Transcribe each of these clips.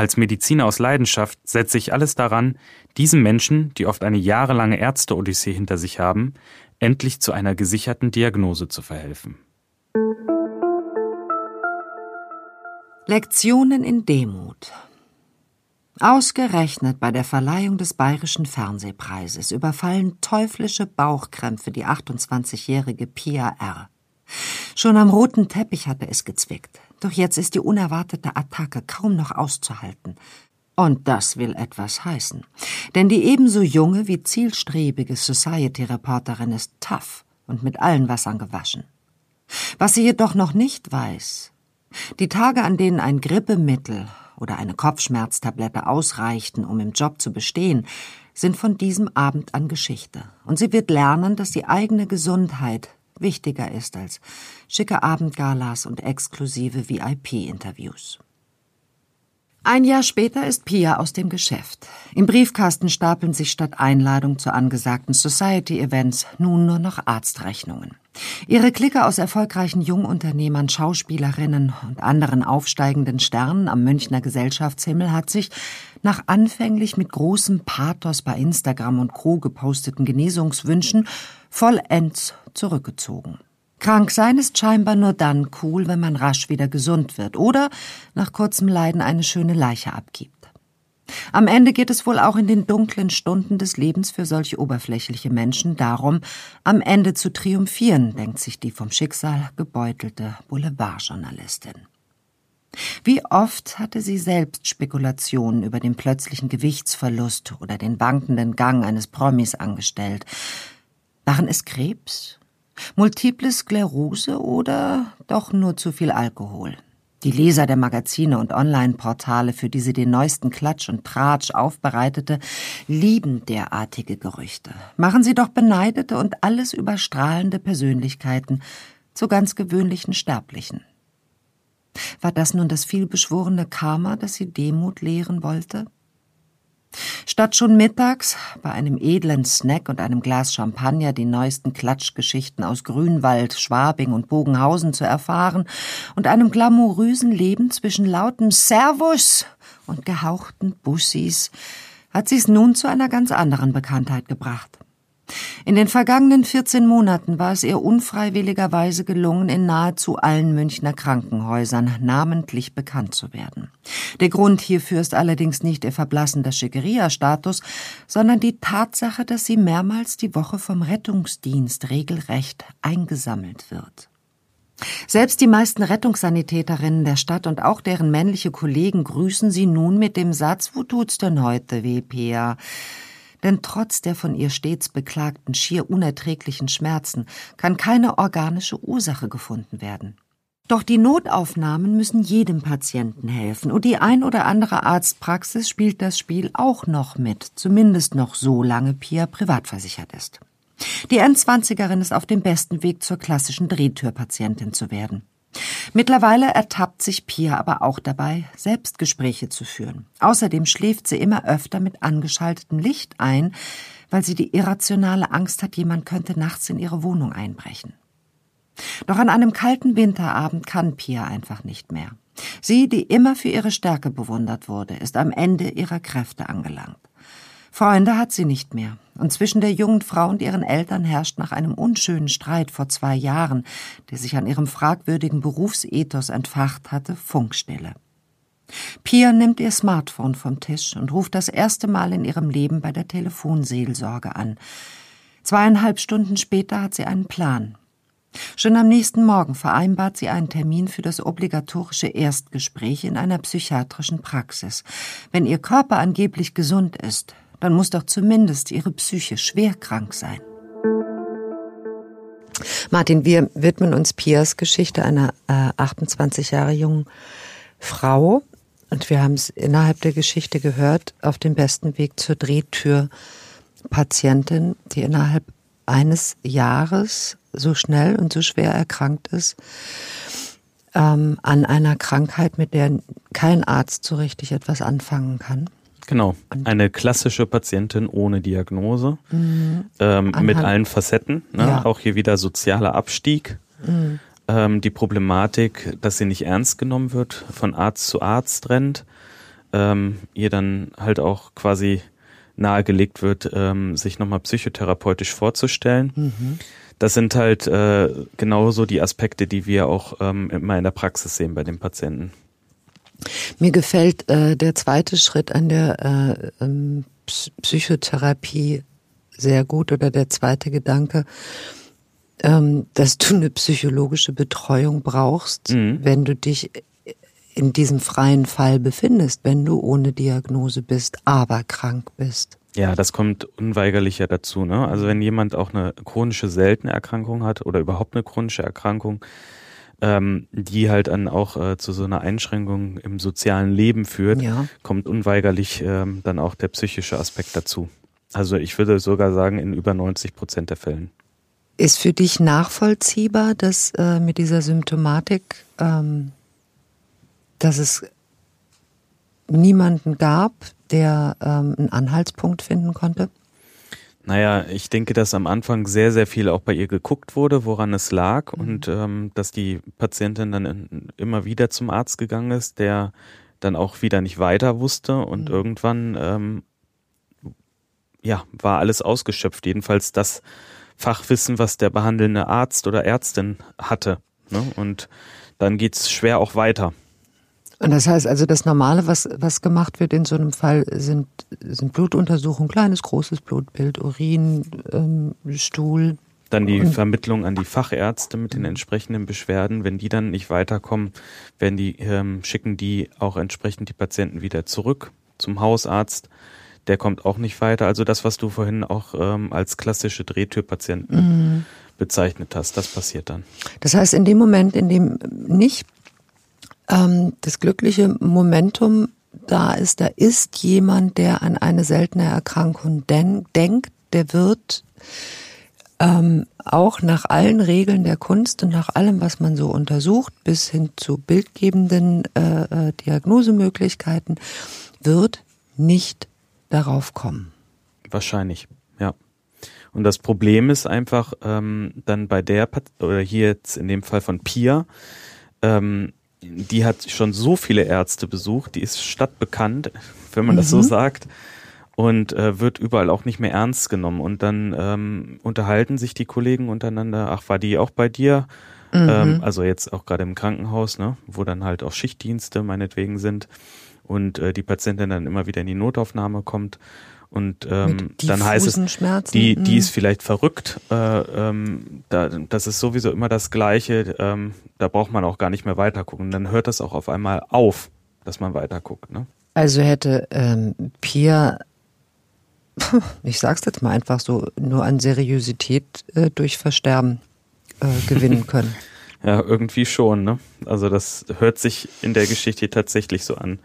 Als Mediziner aus Leidenschaft setze ich alles daran, diesen Menschen, die oft eine jahrelange Ärzte-Odyssee hinter sich haben, endlich zu einer gesicherten Diagnose zu verhelfen. Lektionen in Demut. Ausgerechnet bei der Verleihung des Bayerischen Fernsehpreises überfallen teuflische Bauchkrämpfe die 28-jährige Pia R. Schon am roten Teppich hatte es gezwickt. Doch jetzt ist die unerwartete Attacke kaum noch auszuhalten. Und das will etwas heißen. Denn die ebenso junge wie zielstrebige Society-Reporterin ist tough und mit allen Wassern gewaschen. Was sie jedoch noch nicht weiß, die Tage, an denen ein Grippemittel oder eine Kopfschmerztablette ausreichten, um im Job zu bestehen, sind von diesem Abend an Geschichte. Und sie wird lernen, dass die eigene Gesundheit wichtiger ist als schicke Abendgalas und exklusive VIP-Interviews. Ein Jahr später ist Pia aus dem Geschäft. Im Briefkasten stapeln sich statt Einladung zu angesagten Society-Events nun nur noch Arztrechnungen. Ihre Clique aus erfolgreichen Jungunternehmern, Schauspielerinnen und anderen aufsteigenden Sternen am Münchner Gesellschaftshimmel hat sich, nach anfänglich mit großem Pathos bei Instagram und Co. geposteten Genesungswünschen, vollends zurückgezogen. Krank sein ist scheinbar nur dann cool, wenn man rasch wieder gesund wird oder nach kurzem Leiden eine schöne Leiche abgibt. Am Ende geht es wohl auch in den dunklen Stunden des Lebens für solche oberflächliche Menschen darum, am Ende zu triumphieren, denkt sich die vom Schicksal gebeutelte Boulevardjournalistin. Wie oft hatte sie selbst Spekulationen über den plötzlichen Gewichtsverlust oder den wankenden Gang eines Promis angestellt. Waren es Krebs Multiple Sklerose oder doch nur zu viel Alkohol? Die Leser der Magazine und Online-Portale, für die sie den neuesten Klatsch und Tratsch aufbereitete, lieben derartige Gerüchte, machen sie doch beneidete und alles überstrahlende Persönlichkeiten zu ganz gewöhnlichen Sterblichen. War das nun das vielbeschworene Karma, das sie Demut lehren wollte? Statt schon mittags bei einem edlen Snack und einem Glas Champagner die neuesten Klatschgeschichten aus Grünwald, Schwabing und Bogenhausen zu erfahren und einem glamourösen Leben zwischen lautem Servus und gehauchten Bussis, hat sie es nun zu einer ganz anderen Bekanntheit gebracht. In den vergangenen 14 Monaten war es ihr unfreiwilligerweise gelungen, in nahezu allen Münchner Krankenhäusern namentlich bekannt zu werden. Der Grund hierfür ist allerdings nicht ihr verblassender Schickeria-Status, sondern die Tatsache, dass sie mehrmals die Woche vom Rettungsdienst regelrecht eingesammelt wird. Selbst die meisten Rettungssanitäterinnen der Stadt und auch deren männliche Kollegen grüßen sie nun mit dem Satz, wo tut's denn heute weh, Pia? Denn trotz der von ihr stets beklagten schier unerträglichen Schmerzen kann keine organische Ursache gefunden werden. Doch die Notaufnahmen müssen jedem Patienten helfen und die ein oder andere Arztpraxis spielt das Spiel auch noch mit, zumindest noch so lange Pia privatversichert ist. Die N20erin ist auf dem besten Weg zur klassischen Drehtürpatientin zu werden. Mittlerweile ertappt sich Pia aber auch dabei, Selbstgespräche zu führen. Außerdem schläft sie immer öfter mit angeschaltetem Licht ein, weil sie die irrationale Angst hat, jemand könnte nachts in ihre Wohnung einbrechen. Doch an einem kalten Winterabend kann Pia einfach nicht mehr. Sie, die immer für ihre Stärke bewundert wurde, ist am Ende ihrer Kräfte angelangt. Freunde hat sie nicht mehr, und zwischen der jungen Frau und ihren Eltern herrscht nach einem unschönen Streit vor zwei Jahren, der sich an ihrem fragwürdigen Berufsethos entfacht hatte, Funkstille. Pia nimmt ihr Smartphone vom Tisch und ruft das erste Mal in ihrem Leben bei der Telefonseelsorge an. Zweieinhalb Stunden später hat sie einen Plan. Schon am nächsten Morgen vereinbart sie einen Termin für das obligatorische Erstgespräch in einer psychiatrischen Praxis. Wenn ihr Körper angeblich gesund ist, dann muss doch zumindest ihre Psyche schwer krank sein. Martin, wir widmen uns Pias Geschichte einer äh, 28 Jahre jungen Frau. Und wir haben es innerhalb der Geschichte gehört, auf dem besten Weg zur Drehtür Patientin, die innerhalb eines Jahres so schnell und so schwer erkrankt ist, ähm, an einer Krankheit, mit der kein Arzt so richtig etwas anfangen kann. Genau, eine klassische Patientin ohne Diagnose, mhm. ähm, mit allen Facetten. Ne? Ja. Auch hier wieder sozialer Abstieg. Mhm. Ähm, die Problematik, dass sie nicht ernst genommen wird, von Arzt zu Arzt rennt. Ähm, ihr dann halt auch quasi nahegelegt wird, ähm, sich nochmal psychotherapeutisch vorzustellen. Mhm. Das sind halt äh, genauso die Aspekte, die wir auch ähm, immer in der Praxis sehen bei den Patienten. Mir gefällt äh, der zweite Schritt an der äh, ähm, Psychotherapie sehr gut oder der zweite Gedanke, ähm, dass du eine psychologische Betreuung brauchst, mhm. wenn du dich in diesem freien Fall befindest, wenn du ohne Diagnose bist, aber krank bist. Ja, das kommt unweigerlicher dazu. Ne? Also wenn jemand auch eine chronische seltene Erkrankung hat oder überhaupt eine chronische Erkrankung, ähm, die halt dann auch äh, zu so einer Einschränkung im sozialen Leben führt, ja. kommt unweigerlich ähm, dann auch der psychische Aspekt dazu. Also ich würde sogar sagen, in über 90 Prozent der Fällen. Ist für dich nachvollziehbar, dass äh, mit dieser Symptomatik, ähm, dass es niemanden gab, der ähm, einen Anhaltspunkt finden konnte? Naja, ich denke, dass am Anfang sehr, sehr viel auch bei ihr geguckt wurde, woran es lag mhm. und ähm, dass die Patientin dann in, immer wieder zum Arzt gegangen ist, der dann auch wieder nicht weiter wusste und mhm. irgendwann ähm, ja war alles ausgeschöpft. Jedenfalls das Fachwissen, was der behandelnde Arzt oder Ärztin hatte. Ne? Und dann geht's schwer auch weiter. Und das heißt also, das Normale, was, was gemacht wird in so einem Fall, sind, sind Blutuntersuchungen, kleines, großes Blutbild, Urin, ähm, Stuhl. Dann die Vermittlung an die Fachärzte mit den entsprechenden Beschwerden. Wenn die dann nicht weiterkommen, werden die, ähm, schicken die auch entsprechend die Patienten wieder zurück zum Hausarzt. Der kommt auch nicht weiter. Also das, was du vorhin auch ähm, als klassische Drehtürpatienten mhm. bezeichnet hast, das passiert dann. Das heißt, in dem Moment, in dem nicht ähm, das glückliche Momentum da ist, da ist jemand, der an eine seltene Erkrankung den denkt, der wird ähm, auch nach allen Regeln der Kunst und nach allem, was man so untersucht, bis hin zu bildgebenden äh, äh Diagnosemöglichkeiten, wird nicht darauf kommen. Wahrscheinlich, ja. Und das Problem ist einfach ähm, dann bei der, oder hier jetzt in dem Fall von Pia, ähm, die hat schon so viele Ärzte besucht, die ist stadtbekannt, wenn man mhm. das so mhm. sagt, und äh, wird überall auch nicht mehr ernst genommen. Und dann ähm, unterhalten sich die Kollegen untereinander, ach, war die auch bei dir? Mhm. Ähm, also jetzt auch gerade im Krankenhaus, ne, wo dann halt auch Schichtdienste meinetwegen sind und äh, die Patientin dann immer wieder in die Notaufnahme kommt und ähm, dann heißt es, die, die ist vielleicht verrückt. Äh, ähm, da, das ist sowieso immer das Gleiche. Ähm, da braucht man auch gar nicht mehr weitergucken. Und dann hört das auch auf einmal auf, dass man weiterguckt. Ne? Also hätte ähm, Pia, ich sag's jetzt mal einfach so, nur an Seriosität äh, durch Versterben äh, gewinnen können. ja, irgendwie schon. Ne? Also das hört sich in der Geschichte tatsächlich so an.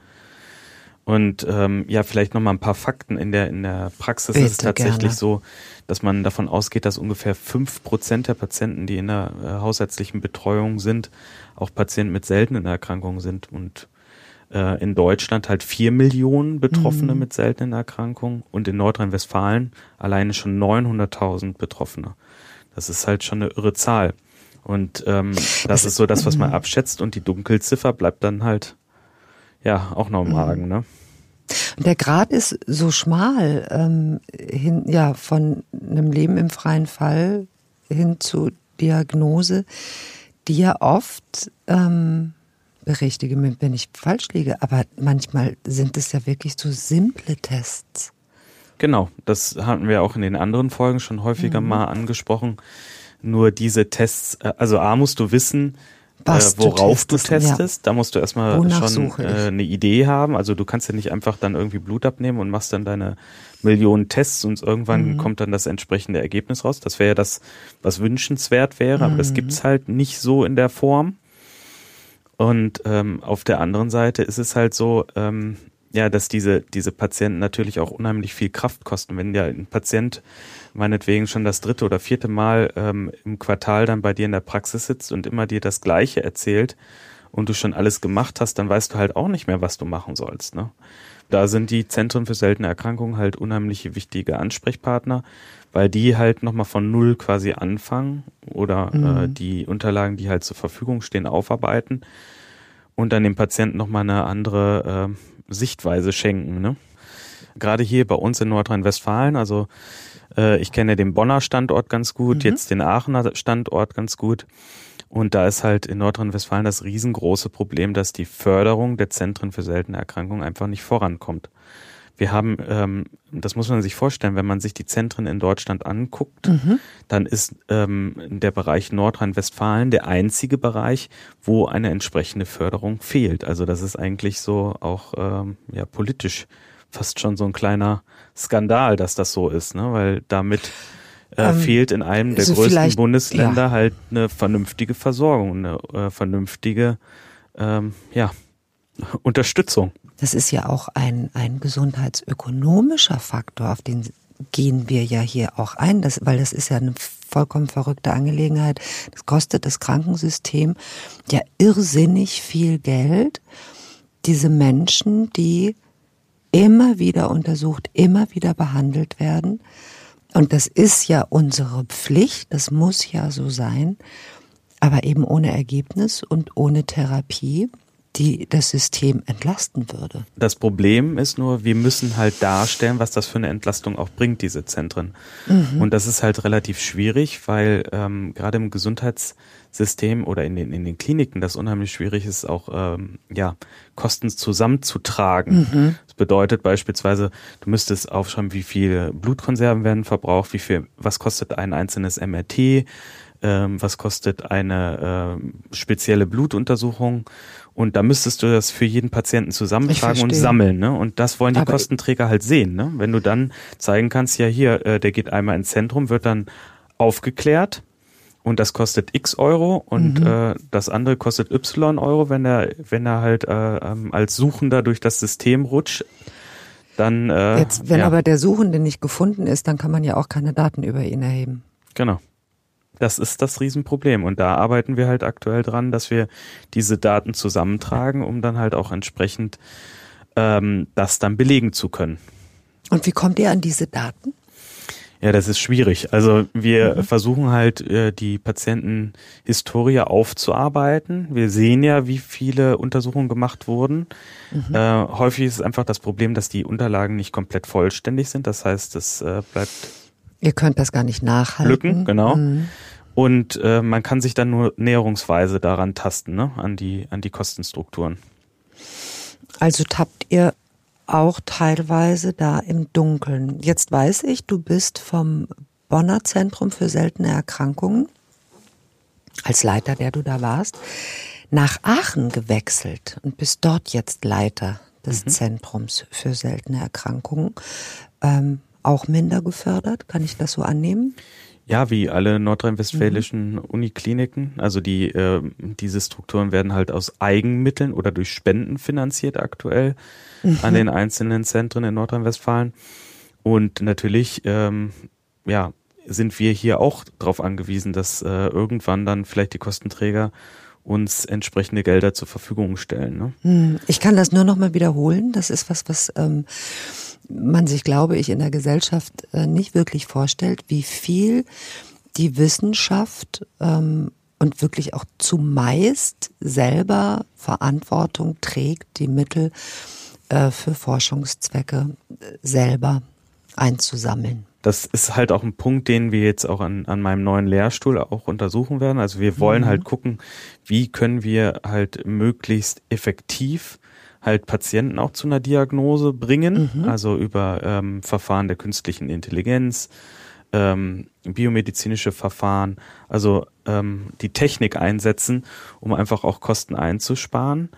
Und ähm, ja, vielleicht noch mal ein paar Fakten. In der, in der Praxis Bitte, ist es tatsächlich gerne. so, dass man davon ausgeht, dass ungefähr fünf Prozent der Patienten, die in der äh, hausärztlichen Betreuung sind, auch Patienten mit seltenen Erkrankungen sind. Und äh, in Deutschland halt vier Millionen Betroffene mhm. mit seltenen Erkrankungen und in Nordrhein-Westfalen alleine schon 900.000 Betroffene. Das ist halt schon eine irre Zahl. Und ähm, das ist so das, was man mhm. abschätzt und die Dunkelziffer bleibt dann halt ja, auch noch im mhm. Argen, ne? Und der Grad ist so schmal, ähm, hin, ja, von einem Leben im freien Fall hin zu Diagnose, die ja oft, ähm, berichtige mich, wenn ich falsch liege, aber manchmal sind es ja wirklich so simple Tests. Genau, das hatten wir auch in den anderen Folgen schon häufiger mhm. mal angesprochen. nur diese Tests, äh, also A musst du wissen, äh, worauf du testest. Du testest. Ja. Da musst du erstmal Wonach schon äh, eine Idee haben. Also du kannst ja nicht einfach dann irgendwie Blut abnehmen und machst dann deine Millionen Tests und irgendwann mhm. kommt dann das entsprechende Ergebnis raus. Das wäre ja das, was wünschenswert wäre, mhm. aber das mhm. gibt's halt nicht so in der Form. Und ähm, auf der anderen Seite ist es halt so, ähm, ja, dass diese, diese Patienten natürlich auch unheimlich viel Kraft kosten. Wenn ja ein Patient meinetwegen schon das dritte oder vierte Mal ähm, im Quartal dann bei dir in der Praxis sitzt und immer dir das Gleiche erzählt und du schon alles gemacht hast, dann weißt du halt auch nicht mehr, was du machen sollst. Ne? Da sind die Zentren für seltene Erkrankungen halt unheimlich wichtige Ansprechpartner, weil die halt nochmal von Null quasi anfangen oder äh, mhm. äh, die Unterlagen, die halt zur Verfügung stehen, aufarbeiten und dann dem Patienten nochmal eine andere äh, Sichtweise schenken. Ne? Gerade hier bei uns in Nordrhein-Westfalen, also äh, ich kenne den Bonner Standort ganz gut, mhm. jetzt den Aachener Standort ganz gut. Und da ist halt in Nordrhein-Westfalen das riesengroße Problem, dass die Förderung der Zentren für seltene Erkrankungen einfach nicht vorankommt. Wir haben, ähm, das muss man sich vorstellen, wenn man sich die Zentren in Deutschland anguckt, mhm. dann ist ähm, der Bereich Nordrhein-Westfalen der einzige Bereich, wo eine entsprechende Förderung fehlt. Also das ist eigentlich so auch ähm, ja politisch fast schon so ein kleiner Skandal, dass das so ist, ne? weil damit äh, ähm, fehlt in einem der also größten Bundesländer ja. halt eine vernünftige Versorgung, eine äh, vernünftige ähm, ja, Unterstützung. Das ist ja auch ein, ein gesundheitsökonomischer Faktor, auf den gehen wir ja hier auch ein, das, weil das ist ja eine vollkommen verrückte Angelegenheit. Das kostet das Krankensystem ja irrsinnig viel Geld. Diese Menschen, die immer wieder untersucht, immer wieder behandelt werden. Und das ist ja unsere Pflicht, das muss ja so sein, aber eben ohne Ergebnis und ohne Therapie die das System entlasten würde. Das Problem ist nur, wir müssen halt darstellen, was das für eine Entlastung auch bringt, diese Zentren. Mhm. Und das ist halt relativ schwierig, weil ähm, gerade im Gesundheitssystem oder in den, in den Kliniken das unheimlich schwierig ist, auch ähm, ja, Kosten zusammenzutragen. Mhm. Das bedeutet beispielsweise, du müsstest aufschreiben, wie viele Blutkonserven werden verbraucht, wie viel, was kostet ein einzelnes MRT, ähm, was kostet eine äh, spezielle Blutuntersuchung und da müsstest du das für jeden Patienten zusammentragen und sammeln, ne? Und das wollen die Aber Kostenträger halt sehen, ne? Wenn du dann zeigen kannst, ja hier, äh, der geht einmal ins Zentrum, wird dann aufgeklärt und das kostet X Euro und mhm. äh, das andere kostet Y Euro, wenn er wenn er halt äh, ähm, als Suchender durch das System rutscht. Dann, äh, Jetzt, wenn ja. aber der Suchende nicht gefunden ist, dann kann man ja auch keine Daten über ihn erheben. Genau. Das ist das Riesenproblem. Und da arbeiten wir halt aktuell dran, dass wir diese Daten zusammentragen, um dann halt auch entsprechend ähm, das dann belegen zu können. Und wie kommt ihr an diese Daten? Ja, das ist schwierig. Also wir mhm. versuchen halt äh, die Patientenhistorie aufzuarbeiten. Wir sehen ja, wie viele Untersuchungen gemacht wurden. Mhm. Äh, häufig ist es einfach das Problem, dass die Unterlagen nicht komplett vollständig sind. Das heißt, es äh, bleibt Ihr könnt das gar nicht nachhalten. Lücken, genau. Mhm. Und äh, man kann sich dann nur näherungsweise daran tasten, ne? an, die, an die Kostenstrukturen. Also tappt ihr auch teilweise da im Dunkeln. Jetzt weiß ich, du bist vom Bonner Zentrum für seltene Erkrankungen, als Leiter, der du da warst, nach Aachen gewechselt und bist dort jetzt Leiter des mhm. Zentrums für seltene Erkrankungen. Ähm, auch minder gefördert? Kann ich das so annehmen? Ja, wie alle nordrhein-westfälischen mhm. Unikliniken. Also die, äh, diese Strukturen werden halt aus Eigenmitteln oder durch Spenden finanziert aktuell mhm. an den einzelnen Zentren in Nordrhein-Westfalen. Und natürlich, ähm, ja, sind wir hier auch darauf angewiesen, dass äh, irgendwann dann vielleicht die Kostenträger uns entsprechende Gelder zur Verfügung stellen. Ne? Hm, ich kann das nur noch mal wiederholen. Das ist was, was ähm, man sich, glaube ich, in der Gesellschaft äh, nicht wirklich vorstellt, wie viel die Wissenschaft ähm, und wirklich auch zumeist selber Verantwortung trägt, die Mittel äh, für Forschungszwecke äh, selber einzusammeln. Das ist halt auch ein Punkt, den wir jetzt auch an, an meinem neuen Lehrstuhl auch untersuchen werden. Also wir wollen mhm. halt gucken, wie können wir halt möglichst effektiv halt Patienten auch zu einer Diagnose bringen, mhm. also über ähm, Verfahren der künstlichen Intelligenz, ähm, biomedizinische Verfahren, also ähm, die Technik einsetzen, um einfach auch Kosten einzusparen.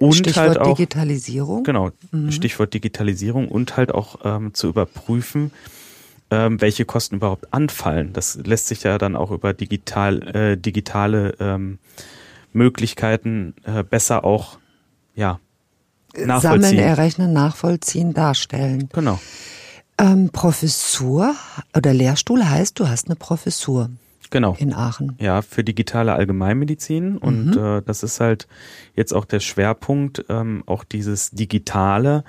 Und Stichwort halt auch, Digitalisierung. Genau, mhm. Stichwort Digitalisierung und halt auch ähm, zu überprüfen, ähm, welche Kosten überhaupt anfallen. Das lässt sich ja dann auch über digital, äh, digitale ähm, Möglichkeiten äh, besser auch ja. Sammeln, errechnen, nachvollziehen, darstellen. Genau. Ähm, Professur oder Lehrstuhl heißt, du hast eine Professur. Genau. In Aachen. Ja, für digitale Allgemeinmedizin. Und mhm. äh, das ist halt jetzt auch der Schwerpunkt, ähm, auch dieses Digitale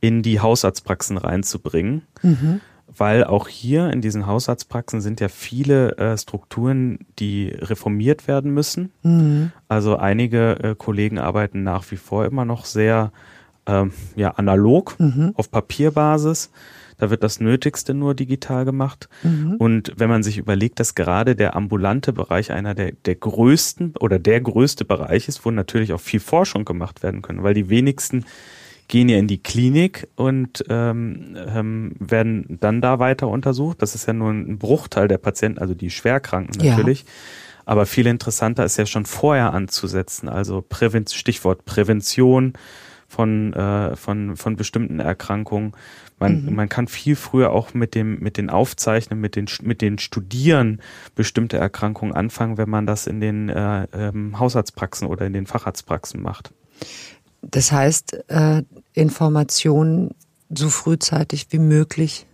in die Hausarztpraxen reinzubringen. Mhm. Weil auch hier in diesen Hausarztpraxen sind ja viele äh, Strukturen, die reformiert werden müssen. Mhm. Also einige äh, Kollegen arbeiten nach wie vor immer noch sehr ähm, ja, analog mhm. auf Papierbasis. Da wird das Nötigste nur digital gemacht. Mhm. Und wenn man sich überlegt, dass gerade der ambulante Bereich einer der, der größten oder der größte Bereich ist, wo natürlich auch viel Forschung gemacht werden können, weil die wenigsten gehen ja in die Klinik und ähm, ähm, werden dann da weiter untersucht. Das ist ja nur ein Bruchteil der Patienten, also die Schwerkranken natürlich. Ja. Aber viel interessanter ist ja schon vorher anzusetzen. Also Präven Stichwort Prävention von, äh, von, von bestimmten Erkrankungen. Man, mhm. man kann viel früher auch mit dem, mit den Aufzeichnen, mit den, mit den Studieren bestimmte Erkrankungen anfangen, wenn man das in den äh, ähm, Hausarztpraxen oder in den Facharztpraxen macht. Das heißt, äh, Informationen so frühzeitig wie möglich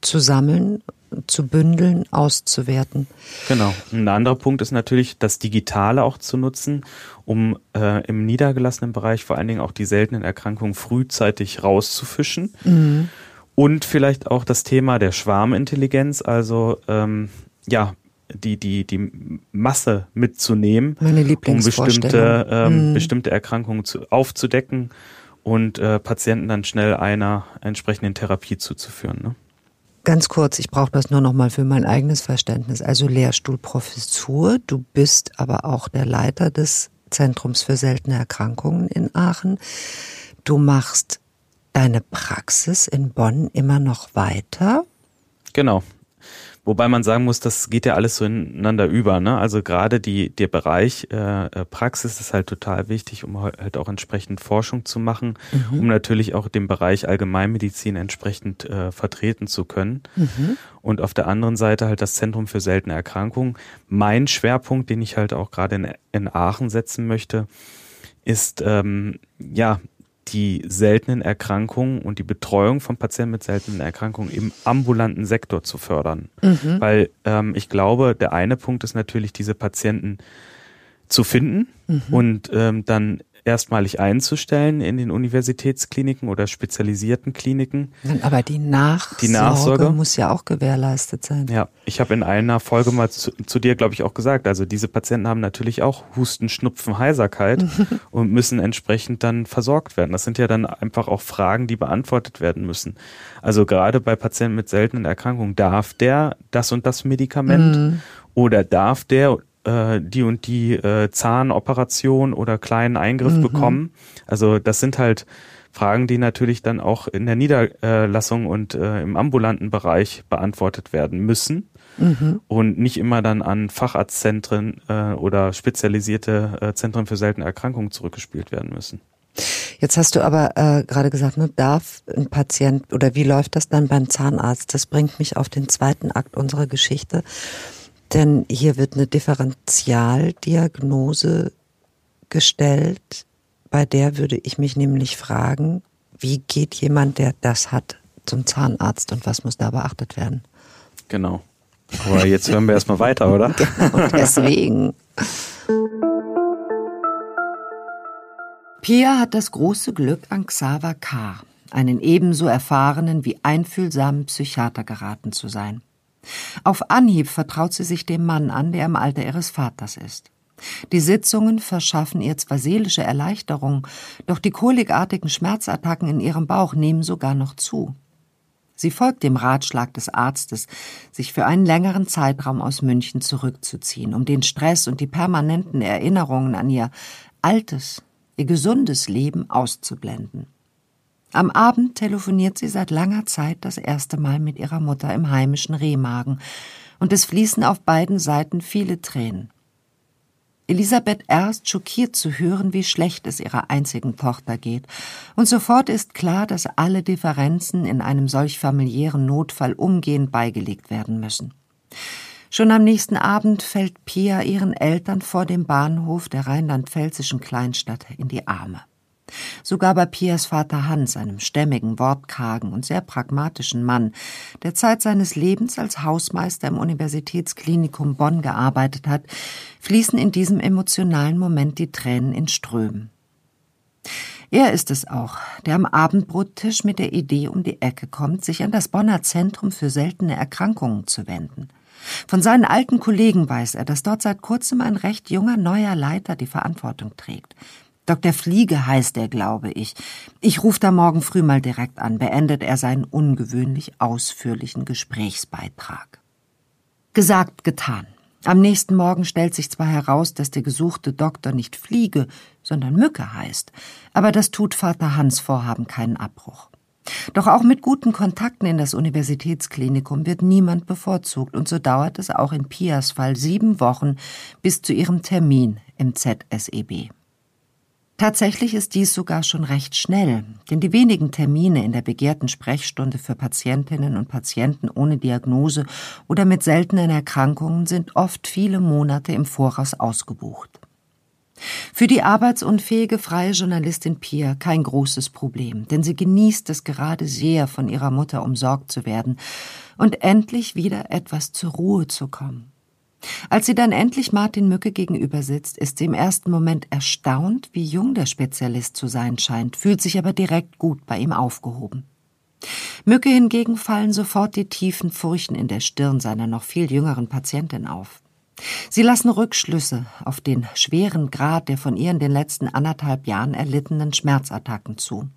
zu sammeln zu bündeln, auszuwerten. Genau. Ein anderer Punkt ist natürlich, das Digitale auch zu nutzen, um äh, im niedergelassenen Bereich vor allen Dingen auch die seltenen Erkrankungen frühzeitig rauszufischen. Mhm. Und vielleicht auch das Thema der Schwarmintelligenz, also ähm, ja, die, die, die Masse mitzunehmen, Meine um bestimmte, ähm, mhm. bestimmte Erkrankungen zu, aufzudecken und äh, Patienten dann schnell einer entsprechenden Therapie zuzuführen. Ne? Ganz kurz, ich brauche das nur noch mal für mein eigenes Verständnis. Also Lehrstuhlprofessur, du bist aber auch der Leiter des Zentrums für seltene Erkrankungen in Aachen. Du machst deine Praxis in Bonn immer noch weiter. Genau. Wobei man sagen muss, das geht ja alles so ineinander über. Ne? Also gerade die der Bereich äh, äh, Praxis ist halt total wichtig, um halt auch entsprechend Forschung zu machen, mhm. um natürlich auch den Bereich Allgemeinmedizin entsprechend äh, vertreten zu können. Mhm. Und auf der anderen Seite halt das Zentrum für seltene Erkrankungen. Mein Schwerpunkt, den ich halt auch gerade in, in Aachen setzen möchte, ist ähm, ja die seltenen Erkrankungen und die Betreuung von Patienten mit seltenen Erkrankungen im ambulanten Sektor zu fördern. Mhm. Weil ähm, ich glaube, der eine Punkt ist natürlich, diese Patienten zu finden mhm. und ähm, dann erstmalig einzustellen in den Universitätskliniken oder spezialisierten Kliniken. Aber die Nachsorge, die Nachsorge muss ja auch gewährleistet sein. Ja, ich habe in einer Folge mal zu, zu dir, glaube ich, auch gesagt, also diese Patienten haben natürlich auch Husten, Schnupfen, Heiserkeit und müssen entsprechend dann versorgt werden. Das sind ja dann einfach auch Fragen, die beantwortet werden müssen. Also gerade bei Patienten mit seltenen Erkrankungen, darf der das und das Medikament mhm. oder darf der äh, die und die äh, Zahnoperation oder kleinen Eingriff mhm. bekommen. Also das sind halt Fragen, die natürlich dann auch in der Niederlassung und äh, im ambulanten Bereich beantwortet werden müssen mhm. und nicht immer dann an Facharztzentren äh, oder spezialisierte äh, Zentren für seltene Erkrankungen zurückgespielt werden müssen. Jetzt hast du aber äh, gerade gesagt, ne, darf ein Patient oder wie läuft das dann beim Zahnarzt? Das bringt mich auf den zweiten Akt unserer Geschichte. Denn hier wird eine Differentialdiagnose gestellt, bei der würde ich mich nämlich fragen, wie geht jemand, der das hat, zum Zahnarzt und was muss da beachtet werden? Genau. Aber jetzt hören wir erstmal weiter, oder? genau, deswegen. Pia hat das große Glück, an Xaver K., einen ebenso erfahrenen wie einfühlsamen Psychiater geraten zu sein. Auf Anhieb vertraut sie sich dem Mann an, der im Alter ihres Vaters ist. Die Sitzungen verschaffen ihr zwar seelische Erleichterung, doch die kolikartigen Schmerzattacken in ihrem Bauch nehmen sogar noch zu. Sie folgt dem Ratschlag des Arztes, sich für einen längeren Zeitraum aus München zurückzuziehen, um den Stress und die permanenten Erinnerungen an ihr altes, ihr gesundes Leben auszublenden. Am Abend telefoniert sie seit langer Zeit das erste Mal mit ihrer Mutter im heimischen Rehmagen, und es fließen auf beiden Seiten viele Tränen. Elisabeth erst schockiert zu hören, wie schlecht es ihrer einzigen Tochter geht, und sofort ist klar, dass alle Differenzen in einem solch familiären Notfall umgehend beigelegt werden müssen. Schon am nächsten Abend fällt Pia ihren Eltern vor dem Bahnhof der rheinland-pfälzischen Kleinstadt in die Arme. Sogar bei Pias Vater Hans, einem stämmigen, wortkargen und sehr pragmatischen Mann, der Zeit seines Lebens als Hausmeister im Universitätsklinikum Bonn gearbeitet hat, fließen in diesem emotionalen Moment die Tränen in Strömen. Er ist es auch, der am Abendbrottisch mit der Idee um die Ecke kommt, sich an das Bonner Zentrum für seltene Erkrankungen zu wenden. Von seinen alten Kollegen weiß er, dass dort seit kurzem ein recht junger neuer Leiter die Verantwortung trägt. Dr. Fliege heißt er, glaube ich. Ich rufe da morgen früh mal direkt an, beendet er seinen ungewöhnlich ausführlichen Gesprächsbeitrag. Gesagt, getan. Am nächsten Morgen stellt sich zwar heraus, dass der gesuchte Doktor nicht Fliege, sondern Mücke heißt, aber das tut Vater Hans Vorhaben keinen Abbruch. Doch auch mit guten Kontakten in das Universitätsklinikum wird niemand bevorzugt, und so dauert es auch in Pias Fall sieben Wochen bis zu ihrem Termin im ZSEB. Tatsächlich ist dies sogar schon recht schnell, denn die wenigen Termine in der begehrten Sprechstunde für Patientinnen und Patienten ohne Diagnose oder mit seltenen Erkrankungen sind oft viele Monate im Voraus ausgebucht. Für die arbeitsunfähige freie Journalistin Pia kein großes Problem, denn sie genießt es gerade sehr, von ihrer Mutter umsorgt zu werden und endlich wieder etwas zur Ruhe zu kommen. Als sie dann endlich Martin Mücke gegenüber sitzt, ist sie im ersten Moment erstaunt, wie jung der Spezialist zu sein scheint, fühlt sich aber direkt gut bei ihm aufgehoben. Mücke hingegen fallen sofort die tiefen Furchen in der Stirn seiner noch viel jüngeren Patientin auf. Sie lassen Rückschlüsse auf den schweren Grad der von ihr in den letzten anderthalb Jahren erlittenen Schmerzattacken zu.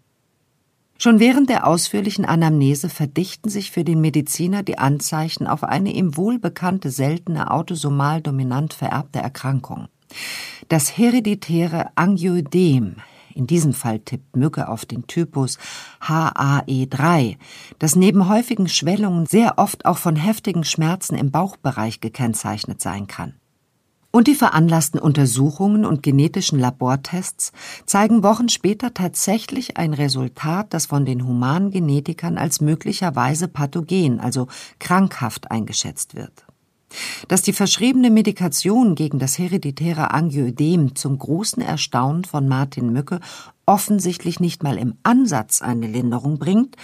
Schon während der ausführlichen Anamnese verdichten sich für den Mediziner die Anzeichen auf eine ihm wohlbekannte seltene autosomal dominant vererbte Erkrankung. Das hereditäre Angioedem, in diesem Fall tippt Mücke auf den Typus HAE3, das neben häufigen Schwellungen sehr oft auch von heftigen Schmerzen im Bauchbereich gekennzeichnet sein kann. Und die veranlassten Untersuchungen und genetischen Labortests zeigen Wochen später tatsächlich ein Resultat, das von den Humangenetikern als möglicherweise pathogen, also krankhaft eingeschätzt wird. Dass die verschriebene Medikation gegen das hereditäre Angioedem zum großen Erstaunen von Martin Mücke offensichtlich nicht mal im Ansatz eine Linderung bringt,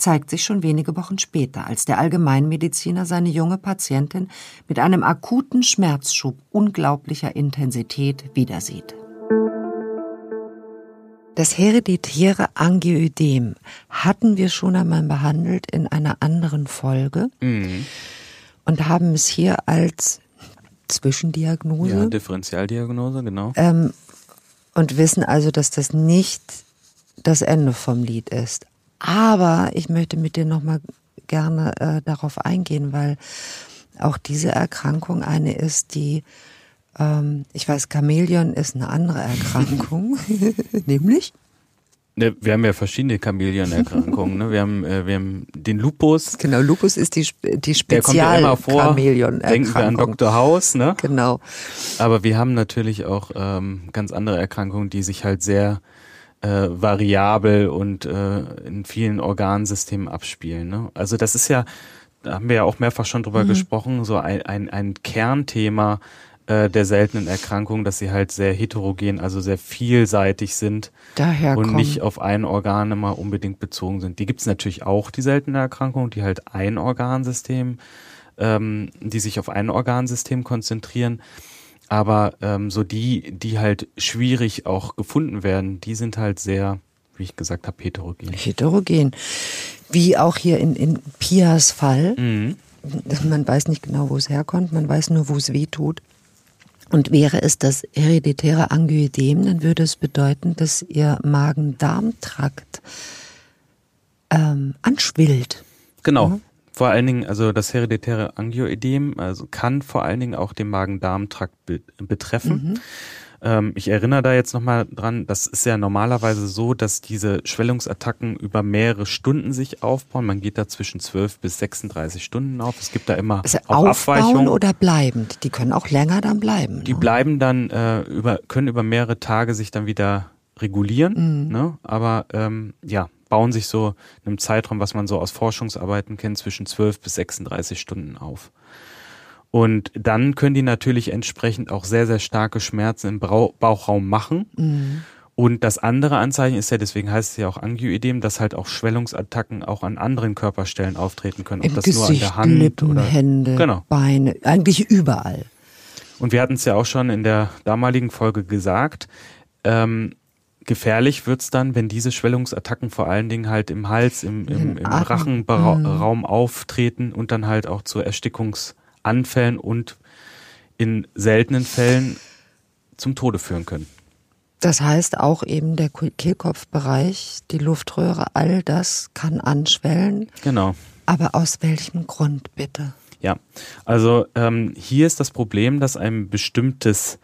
zeigt sich schon wenige Wochen später, als der Allgemeinmediziner seine junge Patientin mit einem akuten Schmerzschub unglaublicher Intensität wiedersieht. Das hereditäre Angioödem hatten wir schon einmal behandelt in einer anderen Folge mhm. und haben es hier als Zwischendiagnose. Ja, Differentialdiagnose, genau. Ähm, und wissen also, dass das nicht das Ende vom Lied ist. Aber ich möchte mit dir nochmal gerne äh, darauf eingehen, weil auch diese Erkrankung eine ist, die, ähm, ich weiß, Chamäleon ist eine andere Erkrankung, nämlich? Ne, wir haben ja verschiedene Chamäleon-Erkrankungen. Ne? Wir, haben, äh, wir haben den Lupus. Genau, Lupus ist die, die spezial ja Chamäleon-Erkrankung. Denken wir an Dr. House. Ne? Genau. Aber wir haben natürlich auch ähm, ganz andere Erkrankungen, die sich halt sehr äh, variabel und äh, in vielen Organsystemen abspielen. Ne? Also das ist ja, da haben wir ja auch mehrfach schon drüber mhm. gesprochen, so ein, ein, ein Kernthema äh, der seltenen Erkrankungen, dass sie halt sehr heterogen, also sehr vielseitig sind Daher und nicht auf ein Organ immer unbedingt bezogen sind. Die gibt es natürlich auch, die seltenen Erkrankungen, die halt ein Organsystem, ähm, die sich auf ein Organsystem konzentrieren. Aber ähm, so die, die halt schwierig auch gefunden werden, die sind halt sehr, wie ich gesagt habe, heterogen. Heterogen. Wie auch hier in, in Pias Fall. Mhm. Man weiß nicht genau, wo es herkommt, man weiß nur, wo es weh tut. Und wäre es das hereditäre Angioedem, dann würde es bedeuten, dass ihr Magen-Darm-Trakt ähm, anschwillt. Genau. Mhm vor allen Dingen, also das hereditäre Angioedem, also kann vor allen Dingen auch den Magen-Darm-Trakt be betreffen. Mhm. Ähm, ich erinnere da jetzt nochmal dran, das ist ja normalerweise so, dass diese Schwellungsattacken über mehrere Stunden sich aufbauen. Man geht da zwischen 12 bis 36 Stunden auf. Es gibt da immer Also auch aufbauen Abweichungen. oder bleibend? Die können auch länger dann bleiben. Die ne? bleiben dann äh, über, können über mehrere Tage sich dann wieder regulieren, Mhm. ne? aber ähm, ja, bauen sich so in einem Zeitraum, was man so aus Forschungsarbeiten kennt, zwischen 12 bis 36 Stunden auf. Und dann können die natürlich entsprechend auch sehr, sehr starke Schmerzen im Brau Bauchraum machen. Mhm. Und das andere Anzeichen ist ja, deswegen heißt es ja auch Angioidem, dass halt auch Schwellungsattacken auch an anderen Körperstellen auftreten können. Ob Im das nur an Gesicht, der Hand Lippen, oder Hände, Genau. Beine, eigentlich überall. Und wir hatten es ja auch schon in der damaligen Folge gesagt, ähm, gefährlich wird's dann, wenn diese Schwellungsattacken vor allen Dingen halt im Hals, im, im, im. Rachenraum auftreten und dann halt auch zu Erstickungsanfällen und in seltenen Fällen zum Tode führen können. Das heißt auch eben der Kehlkopfbereich, die Luftröhre, all das kann anschwellen. Genau. Aber aus welchem Grund bitte? Ja, also ähm, hier ist das Problem, dass ein bestimmtes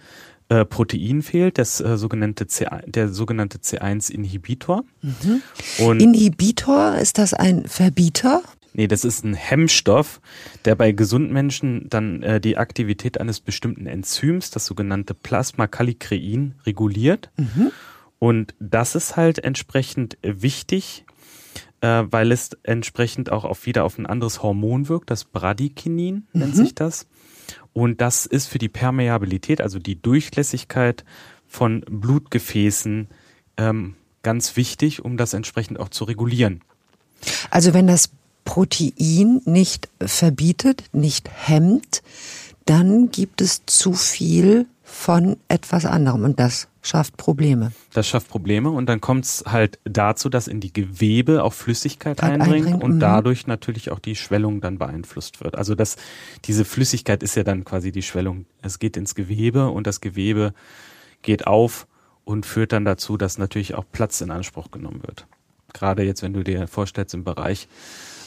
äh, Protein fehlt, das äh, sogenannte C, der sogenannte C1-Inhibitor. Und Inhibitor, ist das ein Verbieter? Nee, das ist ein Hemmstoff, der bei gesunden Menschen dann äh, die Aktivität eines bestimmten Enzyms, das sogenannte Plasmakallikrein, reguliert. Und das ist halt entsprechend wichtig, äh, weil es entsprechend auch auf wieder auf ein anderes Hormon wirkt, das Bradykinin nennt sich das. Und das ist für die Permeabilität, also die Durchlässigkeit von Blutgefäßen, ähm, ganz wichtig, um das entsprechend auch zu regulieren. Also wenn das Protein nicht verbietet, nicht hemmt, dann gibt es zu viel von etwas anderem und das schafft Probleme. Das schafft Probleme und dann kommt es halt dazu, dass in die Gewebe auch Flüssigkeit Halt eindringt eindringt, und mhm. dadurch natürlich auch die Schwellung dann beeinflusst wird. Also das, diese Flüssigkeit ist ja dann quasi die Schwellung. Es geht ins Gewebe und das Gewebe geht auf und führt dann dazu, dass natürlich auch Platz in Anspruch genommen wird. Gerade jetzt, wenn du dir vorstellst im Bereich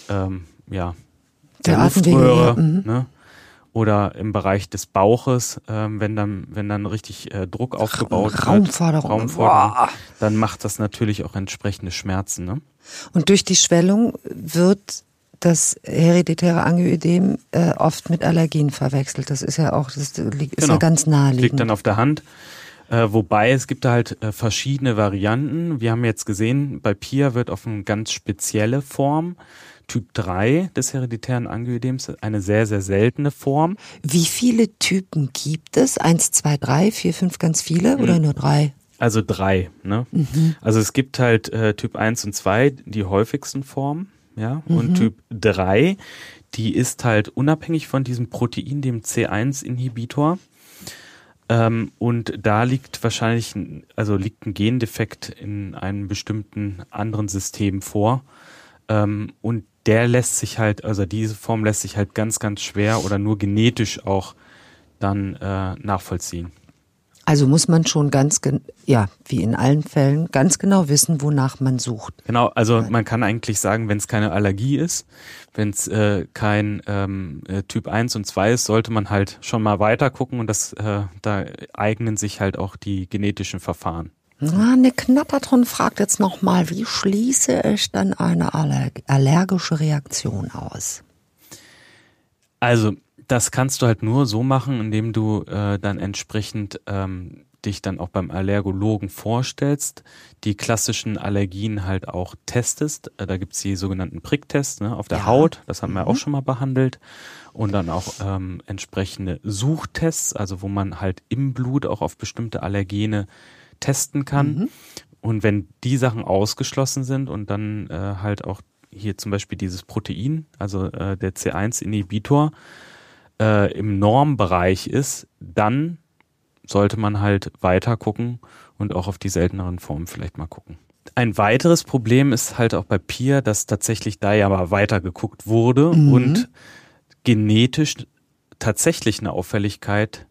ähm, ja, der, Der Atemwege, Luftröhre, ja, mhm. ne? Oder im Bereich des Bauches, ähm, wenn dann, wenn dann richtig äh, Druck aufgebaut wird, Raumforderung. Raumforderung, Boah. dann macht das natürlich auch entsprechende Schmerzen. Ne? Und durch die Schwellung wird das hereditäre Angioidem äh, oft mit Allergien verwechselt. Das ist ja auch, das liegt- ist ja Genau. ganz naheliegend. Liegt dann auf der Hand. Äh, wobei es gibt da halt äh, verschiedene Varianten. Wir haben jetzt gesehen, bei Pia wird auf eine ganz spezielle Form, Typ 3 des hereditären Angioidems, eine sehr, sehr seltene Form. Wie viele Typen gibt es? Eins, zwei, drei, vier, fünf, ganz viele oder nur drei? Also drei. Ne? Also es gibt halt äh, Typ 1 und 2, die häufigsten Formen. Ja? Und Typ 3, die ist halt unabhängig von diesem Protein, dem C1-Inhibitor. Ähm, und da liegt wahrscheinlich, ein- also liegt ein Gendefekt in einem bestimmten anderen System vor. Ähm, und der lässt sich halt, also diese Form lässt sich halt ganz, ganz schwer oder nur genetisch auch dann äh, nachvollziehen. Also muss man schon ganz, gen ja, wie in allen Fällen, ganz genau wissen, wonach man sucht. Genau, also man kann eigentlich sagen, wenn es keine Allergie ist, wenn es äh, kein ähm, äh, Typ 1 und 2 ist, sollte man halt schon mal weiter gucken und das äh, da eignen sich halt auch die genetischen Verfahren. Na, eine Knatterton fragt jetzt nochmal, wie schließe ich dann eine aller allergische Reaktion aus? Also das kannst du halt nur so machen, indem du äh, dann entsprechend ähm, dich dann auch beim Allergologen vorstellst, die klassischen Allergien halt auch testest. Äh, da gibt's die sogenannten Pricktests ne, auf der Ja. Haut, das haben wir auch schon mal behandelt. Und dann auch ähm, entsprechende Suchtests, also wo man halt im Blut auch auf bestimmte Allergene testen kann. Und wenn die Sachen ausgeschlossen sind und dann äh, halt auch hier zum Beispiel dieses Protein, also äh, der C1-Inhibitor, äh, im Normbereich ist, dann sollte man halt weiter gucken und auch auf die selteneren Formen vielleicht mal gucken. Ein weiteres Problem ist halt auch bei Pia, dass tatsächlich da ja aber weiter geguckt wurde und genetisch tatsächlich eine Auffälligkeit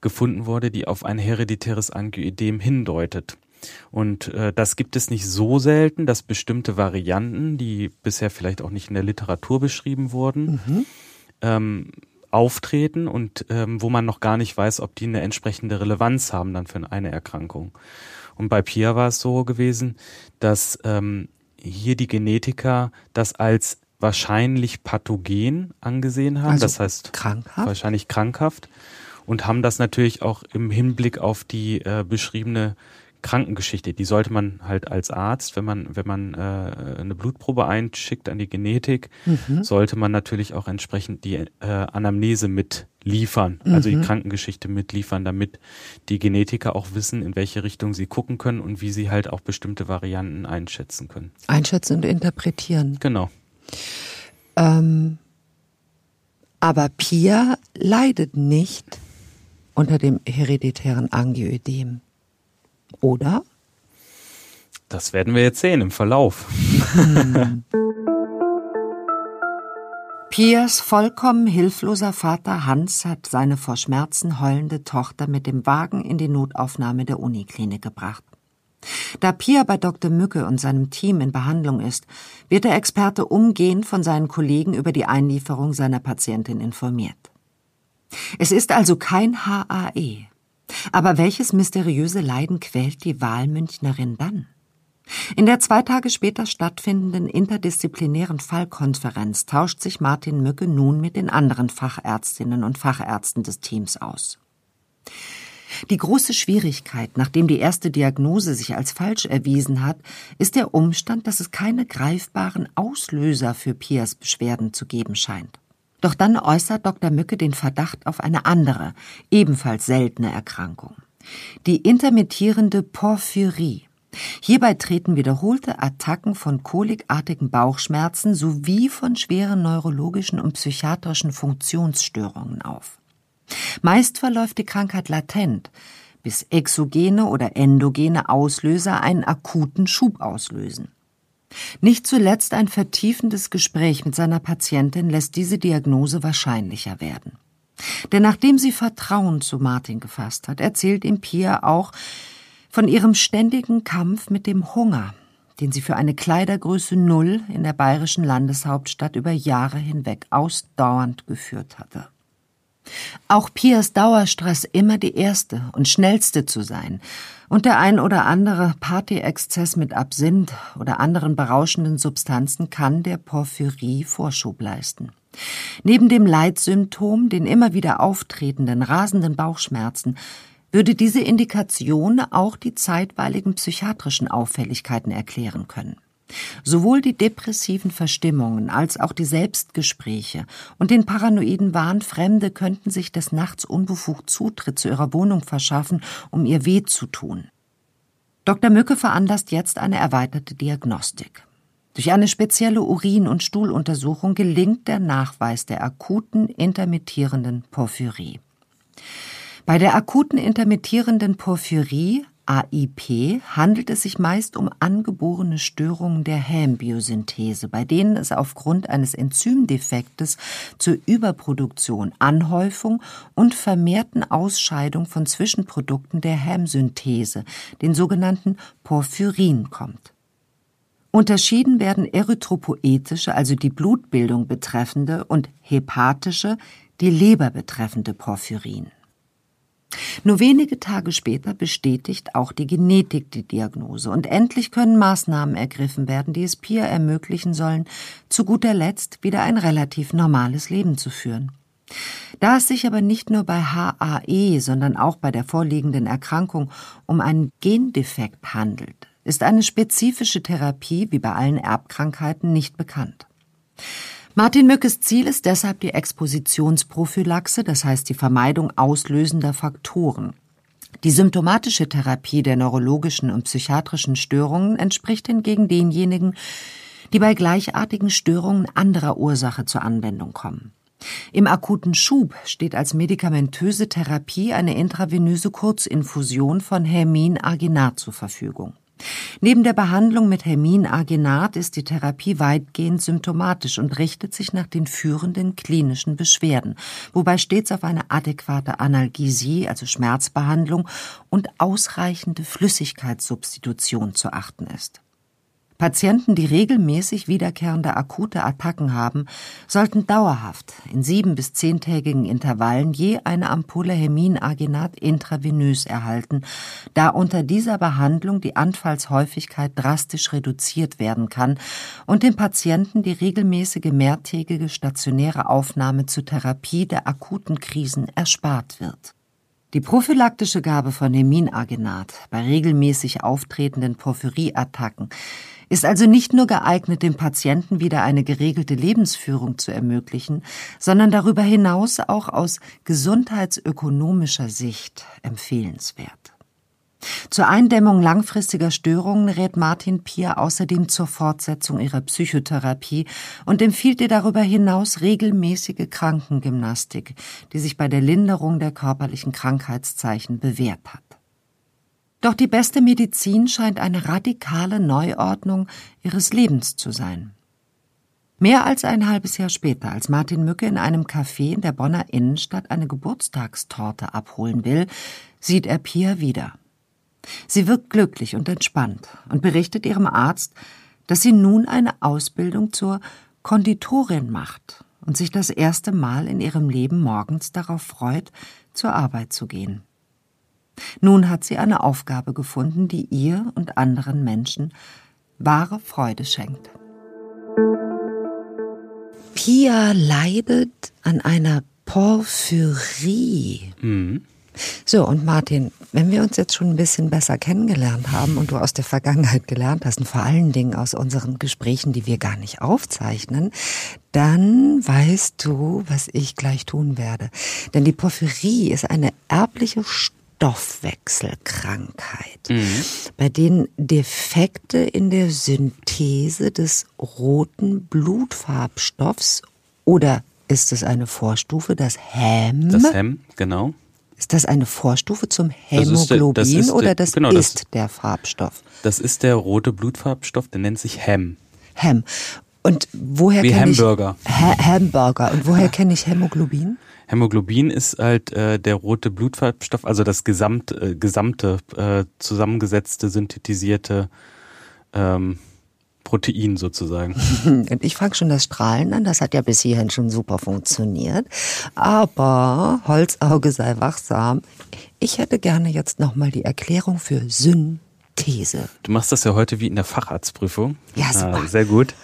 gefunden wurde, die auf ein hereditäres Angioidem hindeutet. Und äh, das gibt es nicht so selten, dass bestimmte Varianten, die bisher vielleicht auch nicht in der Literatur beschrieben wurden, ähm, auftreten und ähm, wo man noch gar nicht weiß, ob die eine entsprechende Relevanz haben dann für eine Erkrankung. Und bei Pia war es so gewesen, dass ähm, hier die Genetiker das als wahrscheinlich pathogen angesehen haben, also das heißt krankhaft? wahrscheinlich krankhaft und haben das natürlich auch im Hinblick auf die äh, beschriebene Krankengeschichte, die sollte man halt als Arzt, wenn man wenn man äh, eine Blutprobe einschickt an die Genetik, mhm. sollte man natürlich auch entsprechend die äh, Anamnese mit liefern, mhm. also die mhm. Krankengeschichte mitliefern, damit die Genetiker auch wissen, in welche Richtung sie gucken können und wie sie halt auch bestimmte Varianten einschätzen können. Einschätzen und interpretieren. Genau. Ähm, aber Pia leidet nicht unter dem hereditären Angioödem. Oder? Das werden wir jetzt sehen im Verlauf. Piers vollkommen hilfloser Vater Hans hat seine vor Schmerzen heulende Tochter mit dem Wagen in die Notaufnahme der Uniklinik gebracht. Da Pia bei Dr. Mücke und seinem Team in Behandlung ist, wird der Experte umgehend von seinen Kollegen über die Einlieferung seiner Patientin informiert. Es ist also kein HAE. Aber welches mysteriöse Leiden quält die Wahlmünchnerin dann? In der zwei Tage später stattfindenden interdisziplinären Fallkonferenz tauscht sich Martin Mücke nun mit den anderen Fachärztinnen und Fachärzten des Teams aus. Die große Schwierigkeit, nachdem die erste Diagnose sich als falsch erwiesen hat, ist der Umstand, dass es keine greifbaren Auslöser für Pias Beschwerden zu geben scheint. Doch dann äußert Dr. Mücke den Verdacht auf eine andere, ebenfalls seltene Erkrankung. Die intermittierende Porphyrie. Hierbei treten wiederholte Attacken von kolikartigen Bauchschmerzen sowie von schweren neurologischen und psychiatrischen Funktionsstörungen auf. Meist verläuft die Krankheit latent, bis exogene oder endogene Auslöser einen akuten Schub auslösen. Nicht zuletzt ein vertiefendes Gespräch mit seiner Patientin lässt diese Diagnose wahrscheinlicher werden. Denn nachdem sie Vertrauen zu Martin gefasst hat, erzählt ihm Pia auch von ihrem ständigen Kampf mit dem Hunger, den sie für eine Kleidergröße Null in der bayerischen Landeshauptstadt über Jahre hinweg ausdauernd geführt hatte. Auch Piers Dauerstress immer die erste und schnellste zu sein und der ein oder andere Partyexzess mit Absinth oder anderen berauschenden Substanzen kann der Porphyrie Vorschub leisten. Neben dem Leitsymptom, den immer wieder auftretenden rasenden Bauchschmerzen, würde diese Indikation auch die zeitweiligen psychiatrischen Auffälligkeiten erklären können. Sowohl die depressiven Verstimmungen als auch die Selbstgespräche und den paranoiden Wahn, Fremde könnten sich des Nachts unbefugt Zutritt zu ihrer Wohnung verschaffen, um ihr weh zu tun. Dr. Mücke veranlasst jetzt eine erweiterte Diagnostik. Durch eine spezielle Urin- und Stuhluntersuchung gelingt der Nachweis der akuten intermittierenden Porphyrie. Bei der akuten intermittierenden Porphyrie AIP handelt es sich meist um angeborene Störungen der Hämbiosynthese, bei denen es aufgrund eines Enzymdefektes zur Überproduktion, Anhäufung und vermehrten Ausscheidung von Zwischenprodukten der Hämsynthese, den sogenannten Porphyrin, kommt. Unterschieden werden erythropoetische, also die Blutbildung betreffende, und hepatische, die Leber betreffende Porphyrin. Nur wenige Tage später bestätigt auch die Genetik die Diagnose und endlich können Maßnahmen ergriffen werden, die es Pia ermöglichen sollen, zu guter Letzt wieder ein relativ normales Leben zu führen. Da es sich aber nicht nur bei HAE, sondern auch bei der vorliegenden Erkrankung um einen Gendefekt handelt, ist eine spezifische Therapie wie bei allen Erbkrankheiten nicht bekannt. Martin Mückes Ziel ist deshalb die Expositionsprophylaxe, das heißt die Vermeidung auslösender Faktoren. Die symptomatische Therapie der neurologischen und psychiatrischen Störungen entspricht hingegen denjenigen, die bei gleichartigen Störungen anderer Ursache zur Anwendung kommen. Im akuten Schub steht als medikamentöse Therapie eine intravenöse Kurzinfusion von Hermin Arginat zur Verfügung. Neben der Behandlung mit Herminagenat ist die Therapie weitgehend symptomatisch und richtet sich nach den führenden klinischen Beschwerden, wobei stets auf eine adäquate Analgesie, also Schmerzbehandlung und ausreichende Flüssigkeitssubstitution zu achten ist. Patienten, die regelmäßig wiederkehrende akute Attacken haben, sollten dauerhaft in sieben- bis zehntägigen Intervallen je eine Ampulle Heminagenat intravenös erhalten, da unter dieser Behandlung die Anfallshäufigkeit drastisch reduziert werden kann und dem Patienten die regelmäßige mehrtägige stationäre Aufnahme zur Therapie der akuten Krisen erspart wird. Die prophylaktische Gabe von Heminagenat bei regelmäßig auftretenden Porphyrieattacken ist also nicht nur geeignet, dem Patienten wieder eine geregelte Lebensführung zu ermöglichen, sondern darüber hinaus auch aus gesundheitsökonomischer Sicht empfehlenswert. Zur Eindämmung langfristiger Störungen rät Martin Pier außerdem zur Fortsetzung ihrer Psychotherapie und empfiehlt ihr darüber hinaus regelmäßige Krankengymnastik, die sich bei der Linderung der körperlichen Krankheitszeichen bewährt hat. Doch die beste Medizin scheint eine radikale Neuordnung ihres Lebens zu sein. Mehr als ein halbes Jahr später, als Martin Mücke in einem Café in der Bonner Innenstadt eine Geburtstagstorte abholen will, sieht er Pia wieder. Sie wirkt glücklich und entspannt und berichtet ihrem Arzt, dass sie nun eine Ausbildung zur Konditorin macht und sich das erste Mal in ihrem Leben morgens darauf freut, zur Arbeit zu gehen. Nun hat sie eine Aufgabe gefunden, die ihr und anderen Menschen wahre Freude schenkt. Pia leidet an einer Porphyrie. Mhm. So, und Martin, wenn wir uns jetzt schon ein bisschen besser kennengelernt haben und du aus der Vergangenheit gelernt hast und vor allen Dingen aus unseren Gesprächen, die wir gar nicht aufzeichnen, dann weißt du, was ich gleich tun werde. Denn die Porphyrie ist eine erbliche Stoffwechselkrankheit, mhm. bei denen Defekte in der Synthese des roten Blutfarbstoffs oder ist es eine Vorstufe, das Hem? Das Hem, genau. Ist das eine Vorstufe zum Hämoglobin das ist der, das oder das genau, ist das, der Farbstoff? Das ist der rote Blutfarbstoff, der nennt sich Hem. Hem. Und woher kenne ich Hamburger. Ha Hamburger. Und woher kenne ich Hämoglobin? Hämoglobin ist halt äh, der rote Blutfarbstoff, also das gesamt, äh, gesamte äh, zusammengesetzte, synthetisierte ähm, Protein sozusagen. Und ich fange schon das Strahlen an, das hat ja bis hierhin schon super funktioniert. Aber Holzauge sei wachsam. Ich hätte gerne jetzt nochmal die Erklärung für Synthese. Du machst das ja heute wie in der Facharztprüfung. Ja, ah, super. Ah, sehr gut.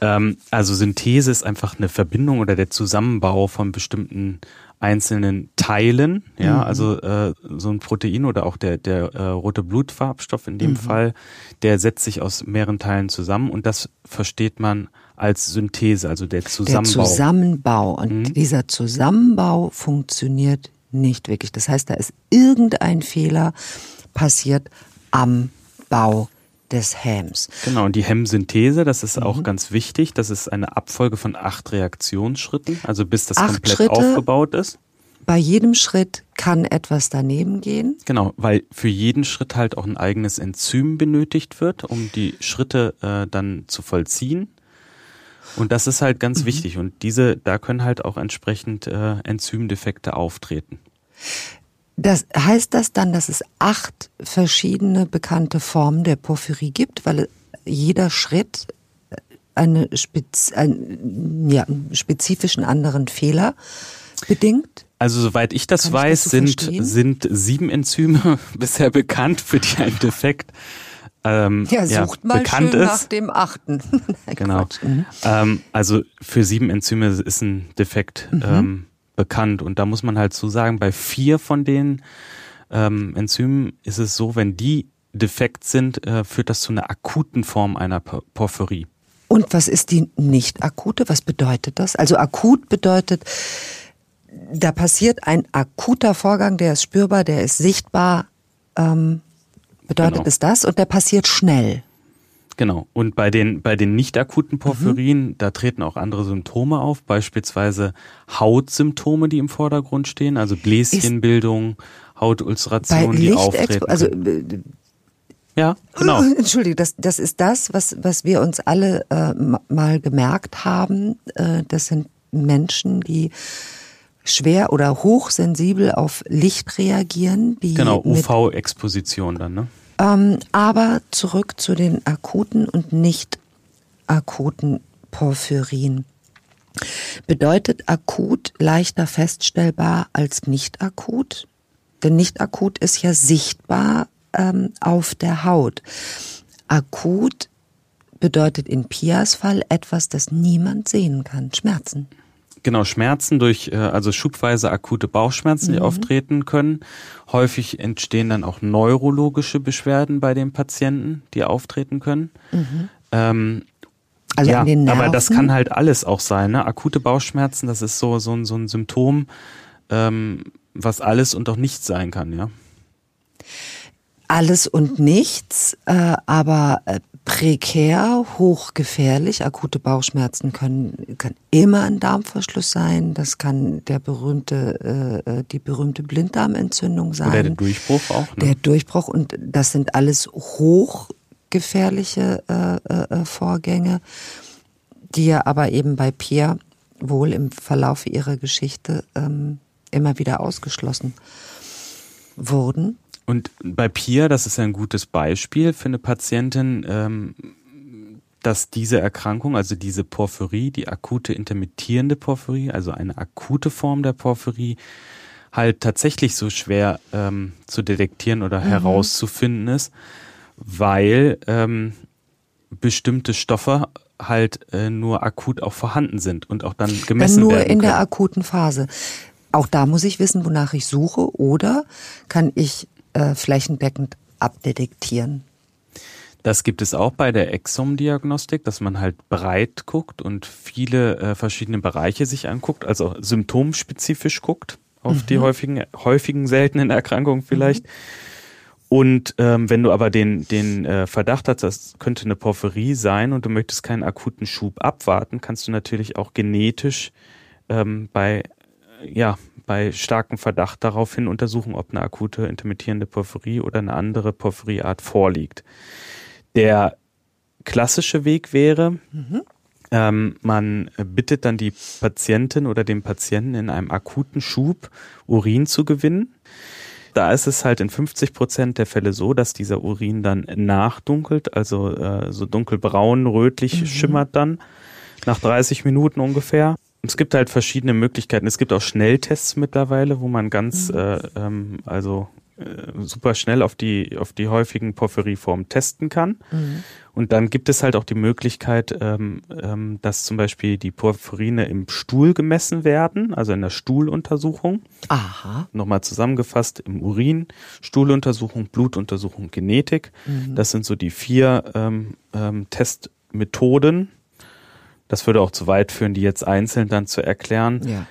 Ähm, also Synthese ist einfach eine Verbindung oder der Zusammenbau von bestimmten einzelnen Teilen, ja, mhm. also äh, so ein Protein oder auch der der äh, rote Blutfarbstoff in dem mhm. Fall, der setzt sich aus mehreren Teilen zusammen und das versteht man als Synthese, also der Zusammenbau. Der Zusammenbau und mhm. dieser Zusammenbau funktioniert nicht wirklich. Das heißt, da ist irgendein Fehler passiert am Bau des Hams. Genau, und die Hemmsynthese, das ist mhm. auch ganz wichtig. Das ist eine Abfolge von acht Reaktionsschritten, also bis das acht komplett Schritte. aufgebaut ist. Bei jedem Schritt kann etwas daneben gehen. Genau, weil für jeden Schritt halt auch ein eigenes Enzym benötigt wird, um die Schritte äh, dann zu vollziehen. Und das ist halt ganz mhm. wichtig. Und diese, da können halt auch entsprechend äh, Enzymdefekte auftreten. Das heißt das dann, dass es acht verschiedene bekannte Formen der Porphyrie gibt, weil jeder Schritt eine Spez einen, ja, spezifischen anderen Fehler bedingt? Also soweit ich das Kann weiß, ich das so sind, sind sieben Enzyme bisher bekannt, für die ein Defekt ähm, ja, sucht ja, mal bekannt schön ist. nach dem achten. genau. Mhm. Ähm, also für sieben Enzyme ist ein Defekt mhm. ähm, bekannt. Und da muss man halt zu sagen, bei vier von den ähm, Enzymen ist es so, wenn die defekt sind, äh, führt das zu einer akuten Form einer Porphyrie. Und was ist die nicht akute? Was bedeutet das? Also akut bedeutet, da passiert ein akuter Vorgang, der ist spürbar, der ist sichtbar. Ähm, bedeutet genau. es das? Und der passiert schnell. Genau. Und bei den, bei den nicht akuten Porphyrien, mhm. da treten auch andere Symptome auf, beispielsweise Hautsymptome, die im Vordergrund stehen, also Bläschenbildung, Hautulceration, die auftreten. Also, äh, ja, genau. Entschuldige, das, das ist das, was, was wir uns alle äh, mal gemerkt haben. Äh, das sind Menschen, die schwer oder hochsensibel auf Licht reagieren. Die genau, UV-Exposition dann, ne? Ähm, aber zurück zu den akuten und nicht akuten Porphyrien. Bedeutet akut leichter feststellbar als nicht akut? Denn nicht akut ist ja sichtbar ähm, auf der Haut. Akut bedeutet in Pias Fall etwas, das niemand sehen kann. Schmerzen. Genau, Schmerzen durch, äh, also schubweise akute Bauchschmerzen, die mhm. auftreten können. Häufig entstehen dann auch neurologische Beschwerden bei den Patienten, die auftreten können. Mhm. Ähm, also ja, aber das kann halt alles auch sein. Ne? Akute Bauchschmerzen, das ist so, so, ein, so ein Symptom, ähm, was alles und auch nichts sein kann, ja. Alles und nichts, äh, aber äh, prekär, hochgefährlich. Akute Bauchschmerzen können, kann immer ein Darmverschluss sein. Das kann der berühmte, äh, äh, die berühmte Blinddarmentzündung sein. Oder der Durchbruch auch. Ne? Der Durchbruch und das sind alles hochgefährliche äh, äh, Vorgänge, die ja aber eben bei Pierre wohl im Verlauf ihrer Geschichte ähm, immer wieder ausgeschlossen wurden. Und bei Pia, das ist ein gutes Beispiel für eine Patientin, ähm, dass diese Erkrankung, also diese Porphyrie, die akute intermittierende Porphyrie, also eine akute Form der Porphyrie, halt tatsächlich so schwer ähm, zu detektieren oder mhm. herauszufinden ist, weil ähm, bestimmte Stoffe halt äh, nur akut auch vorhanden sind und auch dann gemessen dann nur werden. Nur in der akuten Phase. Auch da muss ich wissen, wonach ich suche, oder kann ich äh, flächendeckend abdetektieren. Das gibt es auch bei der Exom-Diagnostik, dass man halt breit guckt und viele äh, verschiedene Bereiche sich anguckt, also symptomspezifisch guckt auf mhm. die häufigen, häufigen seltenen Erkrankungen vielleicht. Mhm. Und ähm, wenn du aber den, den äh, Verdacht hast, das könnte eine Porphyrie sein und du möchtest keinen akuten Schub abwarten, kannst du natürlich auch genetisch ähm, bei ja, bei starkem Verdacht daraufhin untersuchen, ob eine akute intermittierende Porphyrie oder eine andere Porphyrieart vorliegt. Der klassische Weg wäre, mhm. ähm, man bittet dann die Patientin oder den Patienten in einem akuten Schub Urin zu gewinnen. Da ist es halt in 50 Prozent der Fälle so, dass dieser Urin dann nachdunkelt, also äh, so dunkelbraun, rötlich mhm. schimmert dann nach 30 Minuten ungefähr. Es gibt halt verschiedene Möglichkeiten. Es gibt auch Schnelltests mittlerweile, wo man ganz, mhm. äh, ähm, also äh, super schnell auf die auf die häufigen Porphyrieformen testen kann. Mhm. Und dann gibt es halt auch die Möglichkeit, ähm, ähm, dass zum Beispiel die Porphyrine im Stuhl gemessen werden, also in der Stuhluntersuchung. Aha. Nochmal zusammengefasst im Urin, Stuhluntersuchung, Blutuntersuchung, Genetik. Mhm. Das sind so die vier ähm, ähm, Testmethoden, das würde auch zu weit führen, die jetzt einzeln dann zu erklären. Ja.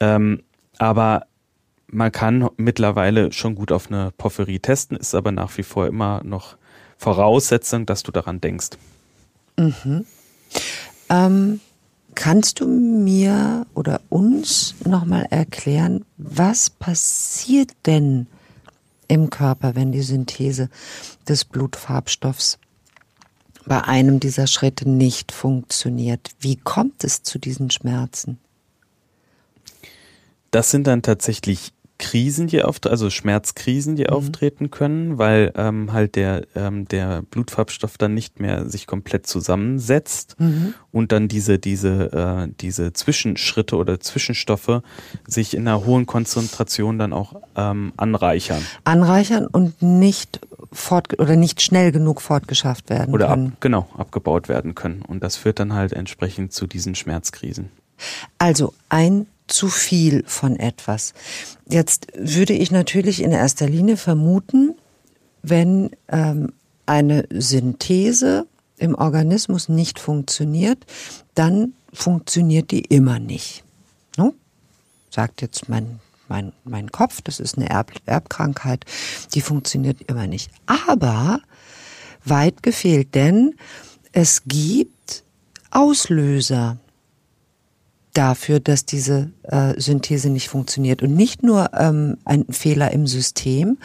Ähm, aber man kann mittlerweile schon gut auf eine Porphyrie testen, ist aber nach wie vor immer noch Voraussetzung, dass du daran denkst. Mhm. Ähm, kannst du mir oder uns nochmal erklären, was passiert denn im Körper, wenn die Synthese des Blutfarbstoffs bei einem dieser Schritte nicht funktioniert. Wie kommt es zu diesen Schmerzen? Das sind dann tatsächlich Krisen, die auftreten, also Schmerzkrisen, die mhm. auftreten können, weil ähm, halt der ähm, der Blutfarbstoff dann nicht mehr sich komplett zusammensetzt mhm. und dann diese diese äh, diese Zwischenschritte oder Zwischenstoffe sich in einer hohen Konzentration dann auch ähm, anreichern. Anreichern und nicht fort oder nicht schnell genug fortgeschafft werden oder können. Ab, genau abgebaut werden können und das führt dann halt entsprechend zu diesen Schmerzkrisen. Also ein zu viel von etwas. Jetzt würde ich natürlich in erster Linie vermuten, wenn ähm, eine Synthese im Organismus nicht funktioniert, dann funktioniert die immer nicht. No? Sagt jetzt mein, mein, mein Kopf, das ist eine Erb Erbkrankheit, die funktioniert immer nicht. Aber weit gefehlt, denn es gibt Auslöser dafür, dass diese äh, Synthese nicht funktioniert. Und nicht nur ähm, ein Fehler im System,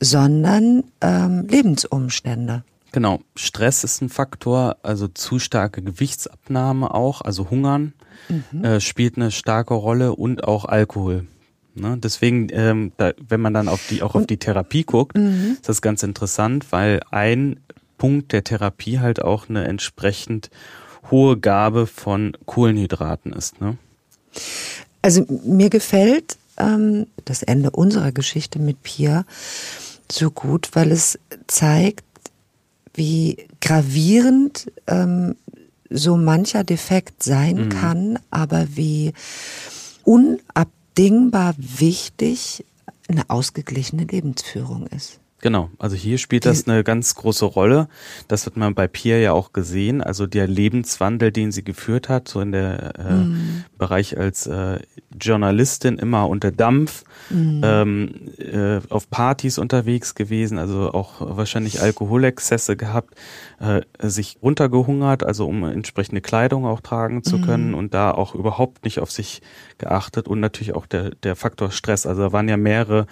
sondern ähm, Lebensumstände. Genau, Stress ist ein Faktor, also zu starke Gewichtsabnahme auch, also Hungern mhm. äh, spielt eine starke Rolle und auch Alkohol Ne? Deswegen, ähm, da, wenn man dann auf die auch auf die Therapie guckt, mhm. ist das ganz interessant, weil ein Punkt der Therapie halt auch eine entsprechend hohe Gabe von Kohlenhydraten ist. Ne? Also mir gefällt ähm, das Ende unserer Geschichte mit Pia so gut, weil es zeigt, wie gravierend ähm, so mancher Defekt sein mhm. kann, aber wie unabdingbar wichtig eine ausgeglichene Lebensführung ist. Genau, also hier spielt das eine ganz große Rolle. Das hat man bei Pia ja auch gesehen. Also der Lebenswandel, den sie geführt hat, so in der äh, mhm. Bereich als äh, Journalistin immer unter Dampf, mhm. ähm, äh, auf Partys unterwegs gewesen, also auch wahrscheinlich Alkoholexzesse gehabt, äh, sich runtergehungert, also um entsprechende Kleidung auch tragen zu mhm. können und da auch überhaupt nicht auf sich geachtet und natürlich auch der, der Faktor Stress. Also da waren ja mehrere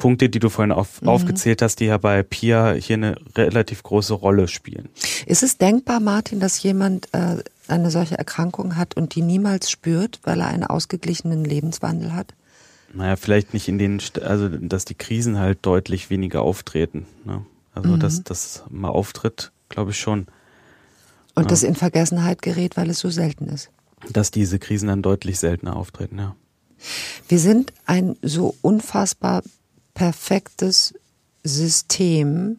Punkte, die du vorhin auf, mhm. aufgezählt hast, die ja bei Pia hier eine relativ große Rolle spielen. Ist es denkbar, Martin, dass jemand äh, eine solche Erkrankung hat und die niemals spürt, weil er einen ausgeglichenen Lebenswandel hat? Naja, vielleicht nicht in den, also dass die Krisen halt deutlich weniger auftreten. Ne? Also mhm. dass das mal auftritt, glaube ich schon. Und ja. das in Vergessenheit gerät, weil es so selten ist. Dass diese Krisen dann deutlich seltener auftreten, ja. Wir sind ein so unfassbar perfektes System.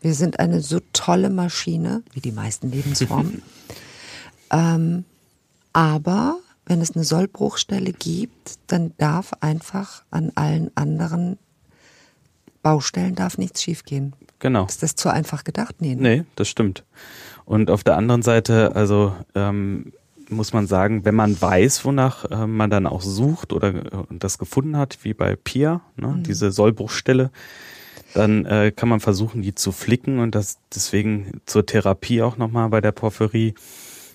Wir sind eine so tolle Maschine, wie die meisten Lebensformen. ähm, aber wenn es eine Sollbruchstelle gibt, dann darf einfach an allen anderen Baustellen darf nichts schiefgehen. Genau. Ist das zu einfach gedacht? Nee, ne? nee das stimmt. Und auf der anderen Seite, also ähm, muss man sagen, wenn man weiß, wonach äh, man dann auch sucht oder äh, das gefunden hat, wie bei Pia, ne, mhm. diese Sollbruchstelle, dann äh, kann man versuchen, die zu flicken und das deswegen zur Therapie auch nochmal bei der Porphyrie.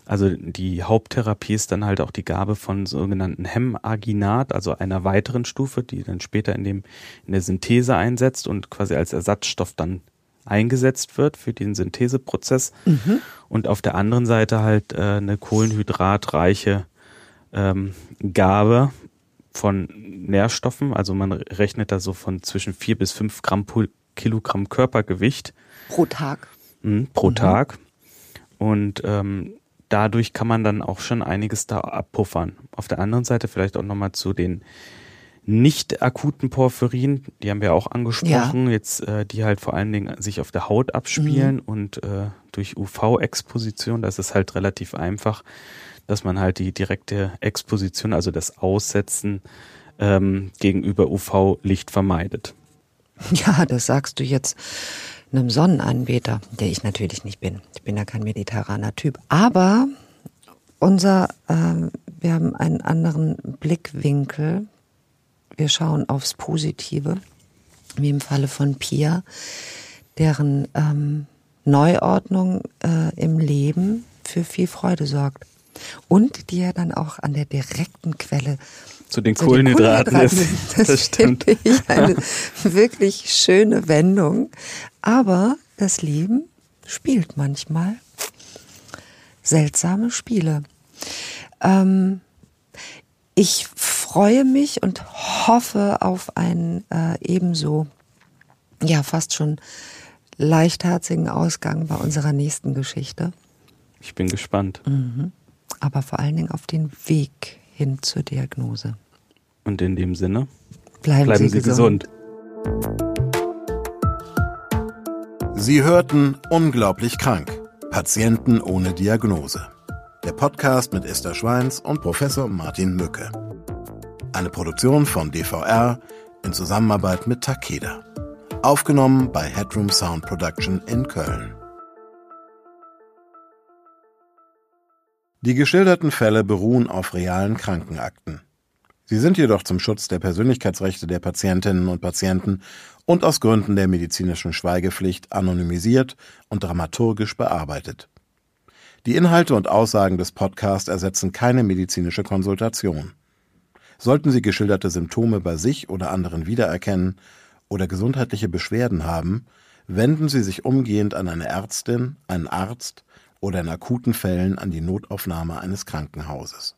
Also die Haupttherapie ist dann halt auch die Gabe von sogenannten Hemaginat, also einer weiteren Stufe, die dann später in dem in der Synthese einsetzt und quasi als Ersatzstoff dann eingesetzt wird für den Syntheseprozess mhm. und auf der anderen Seite halt äh, eine kohlenhydratreiche ähm, Gabe von Nährstoffen. Also man rechnet da so von zwischen vier bis fünf Gramm Kilogramm Körpergewicht pro Tag. Mh, pro mhm. Tag und ähm, dadurch kann man dann auch schon einiges da abpuffern. Auf der anderen Seite vielleicht auch nochmal zu den nicht akuten Porphyrien, die haben wir auch angesprochen, ja. jetzt äh, die halt vor allen Dingen sich auf der Haut abspielen mhm. und äh, durch UV-Exposition, das ist halt relativ einfach, dass man halt die direkte Exposition, also das Aussetzen ähm, gegenüber UV-Licht vermeidet. Ja, das sagst du jetzt einem Sonnenanbeter, der ich natürlich nicht bin. Ich bin ja kein mediterraner Typ. Aber unser, äh, wir haben einen anderen Blickwinkel wir schauen aufs Positive, wie im Falle von Pia, deren ähm, Neuordnung äh, im Leben für viel Freude sorgt. Und die ja dann auch an der direkten Quelle zu den zu Kohlenhydraten, Kohlenhydraten ist. Das, das stimmt. Ich eine wirklich schöne Wendung. Aber das Leben spielt manchmal seltsame Spiele. Ähm, ich freue mich und hoffe auf einen äh, ebenso, ja, fast schon leichtherzigen Ausgang bei unserer nächsten Geschichte. Ich bin gespannt. Mhm. Aber vor allen Dingen auf den Weg hin zur Diagnose. Und in dem Sinne, bleiben, bleiben Sie, Sie gesund. gesund. Sie hörten Unglaublich krank. Patienten ohne Diagnose. Der Podcast mit Esther Schweins und Professor Martin Mücke. Eine Produktion von DVR in Zusammenarbeit mit Takeda. Aufgenommen bei Headroom Sound Production in Köln. Die geschilderten Fälle beruhen auf realen Krankenakten. Sie sind jedoch zum Schutz der Persönlichkeitsrechte der Patientinnen und Patienten und aus Gründen der medizinischen Schweigepflicht anonymisiert und dramaturgisch bearbeitet. Die Inhalte und Aussagen des Podcasts ersetzen keine medizinische Konsultation. Sollten Sie geschilderte Symptome bei sich oder anderen wiedererkennen oder gesundheitliche Beschwerden haben, wenden Sie sich umgehend an eine Ärztin, einen Arzt oder in akuten Fällen an die Notaufnahme eines Krankenhauses.